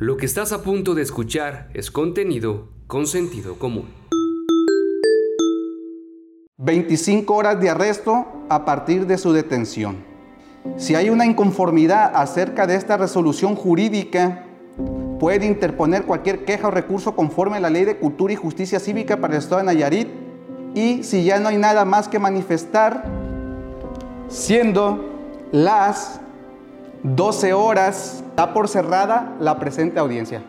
Lo que estás a punto de escuchar es contenido con sentido común. 25 horas de arresto a partir de su detención. Si hay una inconformidad acerca de esta resolución jurídica, puede interponer cualquier queja o recurso conforme a la Ley de Cultura y Justicia Cívica para el Estado de Nayarit y si ya no hay nada más que manifestar, siendo las 12 horas, da por cerrada la presente audiencia.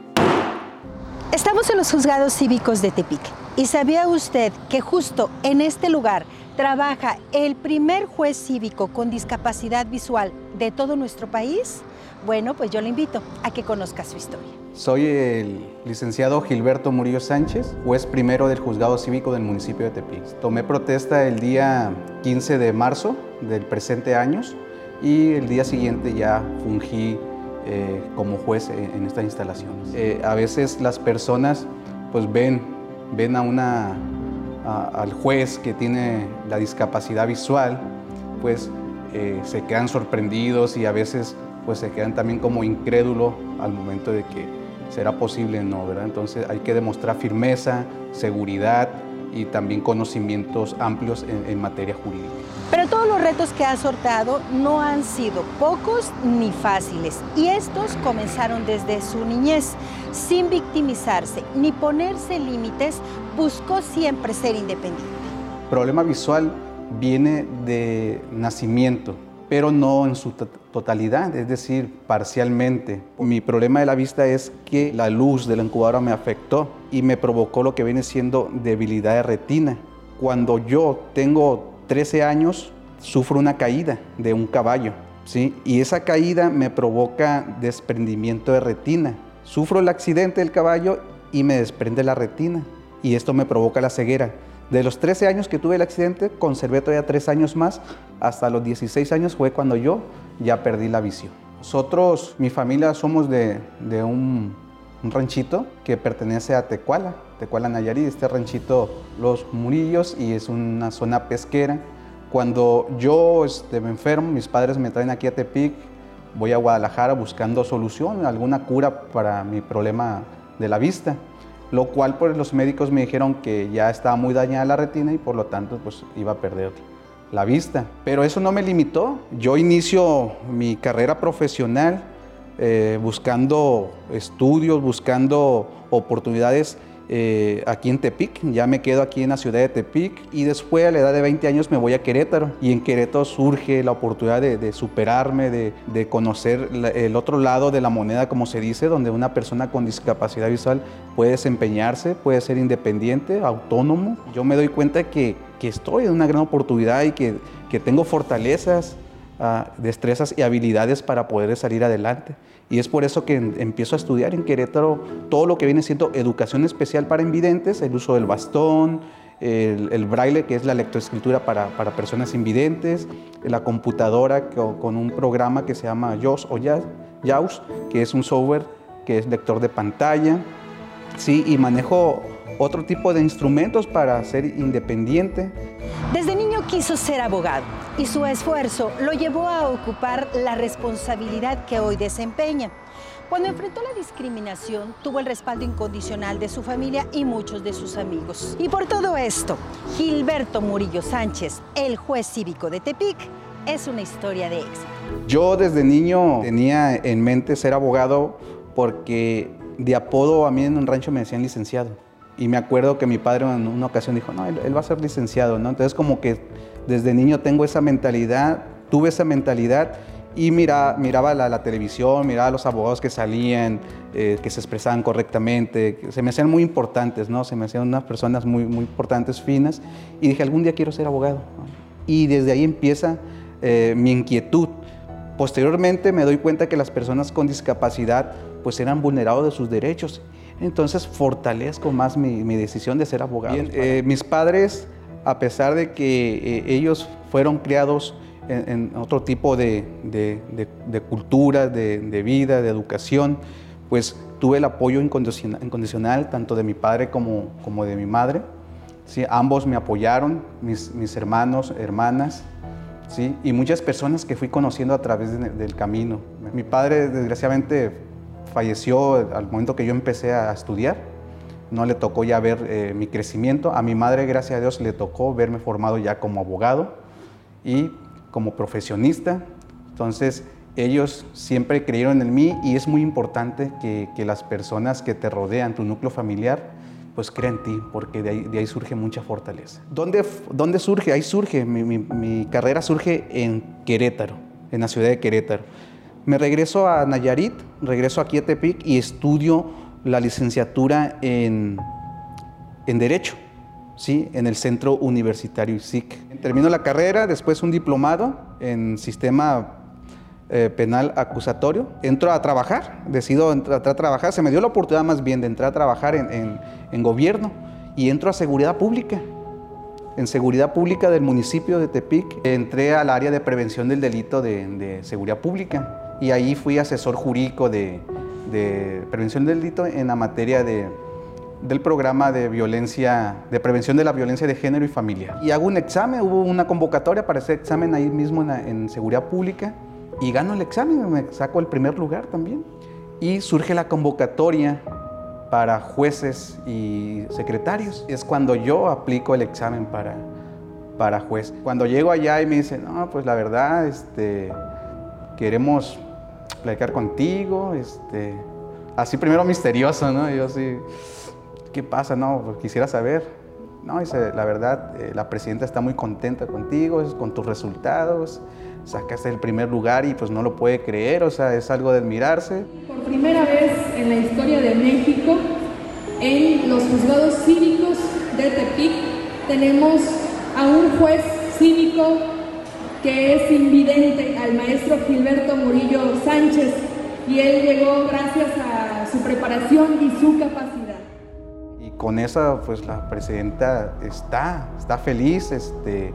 Estamos en los juzgados cívicos de Tepic. ¿Y sabía usted que justo en este lugar trabaja el primer juez cívico con discapacidad visual de todo nuestro país? Bueno, pues yo le invito a que conozca su historia. Soy el licenciado Gilberto Murillo Sánchez, juez primero del juzgado cívico del municipio de Tepic. Tomé protesta el día 15 de marzo del presente año y el día siguiente ya fungí eh, como juez en, estas instalaciones. Eh, a veces las personas pues ven, ven a una, al juez que tiene la discapacidad visual, pues eh, se quedan sorprendidos y a veces pues se quedan también como incrédulos al momento de que será posible no, ¿verdad? Entonces hay que demostrar firmeza, seguridad y también conocimientos amplios en, materia jurídica. Todos los retos que ha sorteado no han sido pocos ni fáciles y estos comenzaron desde su niñez. Sin victimizarse ni ponerse límites, buscó siempre ser independiente. Problema visual viene de nacimiento, pero no en su totalidad, es decir, parcialmente. Mi problema de la vista es que la luz de la incubadora me afectó y me provocó lo que viene siendo debilidad de retina. Cuando yo tengo 13 años, sufro una caída de un caballo, ¿sí? Y esa caída me provoca desprendimiento de retina. Sufro el accidente del caballo y me desprende la retina y esto me provoca la ceguera. De los 13 años que tuve el accidente, conservé todavía 3 años más. Hasta los 16 años fue cuando yo ya perdí la visión. Nosotros, mi familia, somos de, un, ranchito que pertenece a Tecuala, Tecuala Nayarit. Este ranchito, Los Murillos, y es una zona pesquera. Cuando yo este, me enfermo, mis padres me traen aquí a Tepic, voy a Guadalajara buscando solución, alguna cura para mi problema de la vista lo cual pues los médicos me dijeron que ya estaba muy dañada la retina y por lo tanto pues iba a perder la vista. Pero eso no me limitó. Yo inicio mi carrera profesional eh, buscando estudios, buscando oportunidades eh, aquí en Tepic, ya me quedo aquí en la ciudad de Tepic y después a la edad de 20 años me voy a Querétaro y en Querétaro surge la oportunidad de, superarme, de, conocer el otro lado de la moneda, como se dice, donde una persona con discapacidad visual puede desempeñarse, puede ser independiente, autónomo. Yo me doy cuenta que, que estoy en una gran oportunidad y que, que tengo fortalezas, destrezas y habilidades para poder salir adelante. Y es por eso que empiezo a estudiar en Querétaro todo lo que viene siendo educación especial para invidentes, el uso del bastón, el, braille, que es la lectoescritura para, para, personas invidentes, la computadora con, un programa que se llama JAWS o JAWS, que es un software que es lector de pantalla, ¿sí? y manejo otro tipo de instrumentos para ser independiente. Desde niño quiso ser abogado y su esfuerzo lo llevó a ocupar la responsabilidad que hoy desempeña. Cuando enfrentó la discriminación, tuvo el respaldo incondicional de su familia y muchos de sus amigos. Y por todo esto, Gilberto Murillo Sánchez, el juez cívico de Tepic, es una historia de éxito. Yo desde niño tenía en mente ser abogado porque de apodo a mí en un rancho me decían licenciado. Y me acuerdo que mi padre en una ocasión dijo, no, él, va a ser licenciado, ¿no? Entonces como que desde niño tengo esa mentalidad, tuve esa mentalidad y mira, miraba la, televisión, miraba a los abogados que salían, eh, que se expresaban correctamente, que se me hacían muy importantes, ¿no? Se me hacían unas personas muy, muy importantes, finas, y dije, algún día quiero ser abogado. Y desde ahí empieza eh, mi inquietud. Posteriormente me doy cuenta que las personas con discapacidad pues eran vulnerados de sus derechos entonces fortalezco más mi, decisión de ser abogado. Eh, mis padres, a pesar de que eh, ellos fueron criados en, otro tipo de, cultura, de, vida, de educación, pues tuve el apoyo incondicional, tanto de mi padre como, como de mi madre. ¿sí? Ambos me apoyaron, mis, mis hermanos, hermanas, ¿sí? y muchas personas que fui conociendo a través del camino. Mi padre, desgraciadamente, falleció al momento que yo empecé a estudiar. No le tocó ya ver eh, mi crecimiento. A mi madre, gracias a Dios, le tocó verme formado ya como abogado y como profesionista. Entonces, ellos siempre creyeron en mí y es muy importante que, que las personas que te rodean, tu núcleo familiar, pues crea en ti, porque de ahí, surge mucha fortaleza. ¿Dónde, ¿Dónde, surge? Ahí surge, mi, mi, carrera surge en Querétaro, en la ciudad de Querétaro. Me regreso a Nayarit, regreso aquí a Tepic y estudio la licenciatura en, en Derecho, ¿sí? en el Centro Universitario ISIC. Termino la carrera, después un diplomado en Sistema eh, penal acusatorio. Entro a trabajar, decido entrar a trabajar. Se me dio la oportunidad más bien de entrar a trabajar en, en, gobierno y entro a seguridad pública. En seguridad pública del municipio de Tepic entré al área de prevención del delito de, de seguridad pública y ahí fui asesor jurídico de, de prevención del delito en la materia de, del programa de violencia, de prevención de la violencia de género y familia. Y hago un examen, hubo una convocatoria para ese examen ahí mismo en, en seguridad pública y gano el examen, me saco el primer lugar también. Y surge la convocatoria para jueces y secretarios. Es cuando yo aplico el examen para, para juez. Cuando llego allá y me dicen, no, pues la verdad, este, queremos platicar contigo, este, así primero misterioso, ¿no? Yo así, ¿qué pasa? No, pues quisiera saber. No, dice, la verdad, eh, la presidenta está muy contenta contigo, con tus resultados sacaste el primer lugar y pues no lo puede creer, o sea, es algo de admirarse. Por primera vez en la historia de México, en los juzgados cívicos de Tepic, tenemos a un juez cívico que es invidente, al maestro Gilberto Murillo Sánchez, y él llegó gracias a su preparación y su capacidad. Y con eso, pues la presidenta está, está feliz, este,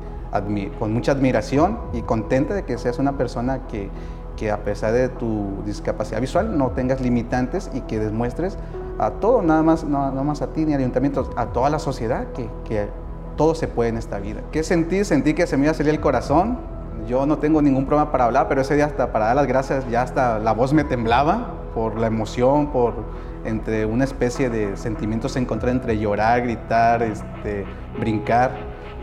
con mucha admiración y contenta de que seas una persona que, que a pesar de tu discapacidad visual no tengas limitantes y que demuestres a todo, nada más, no, no más a ti ni al ayuntamiento, a toda la sociedad que, que, todo se puede en esta vida. ¿Qué sentí? Sentí que se me iba a salir el corazón. Yo no tengo ningún problema para hablar, pero ese día hasta para dar las gracias ya hasta la voz me temblaba por la emoción, por entre una especie de sentimientos encontrados entre llorar, gritar, este, brincar,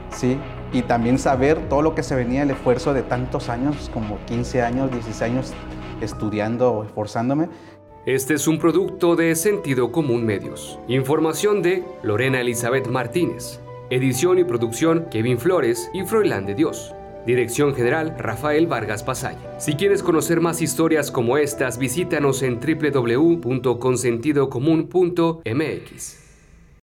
¿sí? y también saber todo lo que se venía, el esfuerzo de tantos años, como 15 años, 16 años estudiando, esforzándome. Este es un producto de Sentido Común Medios. Información de Lorena Elizabeth Martínez. Edición y producción Kevin Flores y Froilán de Dios. Dirección General Rafael Vargas Pasaya. Si quieres conocer más historias como estas, visítanos en www.consentidocomún.mx.